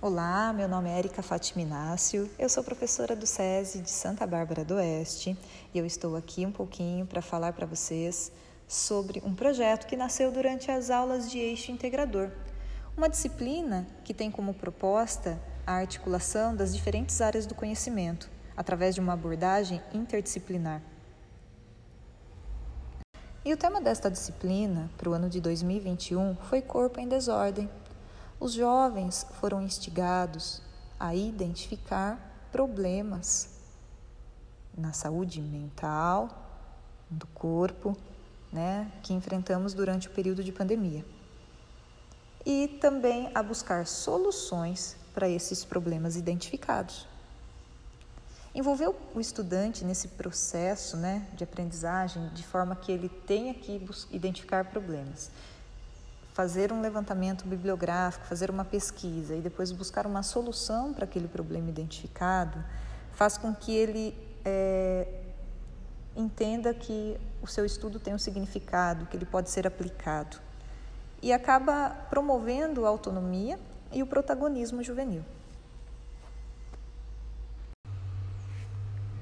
Olá, meu nome é Erika Fátima Inácio, eu sou professora do SESI de Santa Bárbara do Oeste e eu estou aqui um pouquinho para falar para vocês sobre um projeto que nasceu durante as aulas de eixo integrador, uma disciplina que tem como proposta a articulação das diferentes áreas do conhecimento através de uma abordagem interdisciplinar. E o tema desta disciplina para o ano de 2021 foi Corpo em Desordem. Os jovens foram instigados a identificar problemas na saúde mental, do corpo, né, que enfrentamos durante o período de pandemia. E também a buscar soluções para esses problemas identificados. Envolver o estudante nesse processo né, de aprendizagem de forma que ele tenha que identificar problemas. Fazer um levantamento bibliográfico, fazer uma pesquisa e depois buscar uma solução para aquele problema identificado, faz com que ele é, entenda que o seu estudo tem um significado, que ele pode ser aplicado. E acaba promovendo a autonomia e o protagonismo juvenil.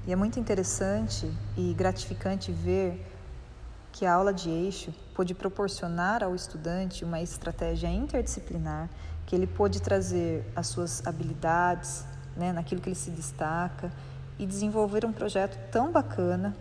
E é muito interessante e gratificante ver que a aula de eixo pôde proporcionar ao estudante uma estratégia interdisciplinar, que ele pôde trazer as suas habilidades, né, naquilo que ele se destaca e desenvolver um projeto tão bacana,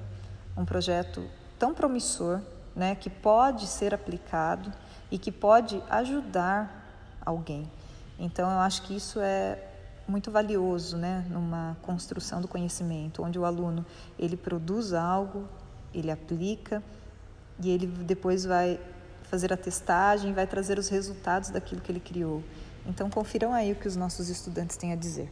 um projeto tão promissor, né, que pode ser aplicado e que pode ajudar alguém. Então, eu acho que isso é muito valioso, né, numa construção do conhecimento, onde o aluno ele produz algo, ele aplica e ele depois vai fazer a testagem, vai trazer os resultados daquilo que ele criou. Então confiram aí o que os nossos estudantes têm a dizer.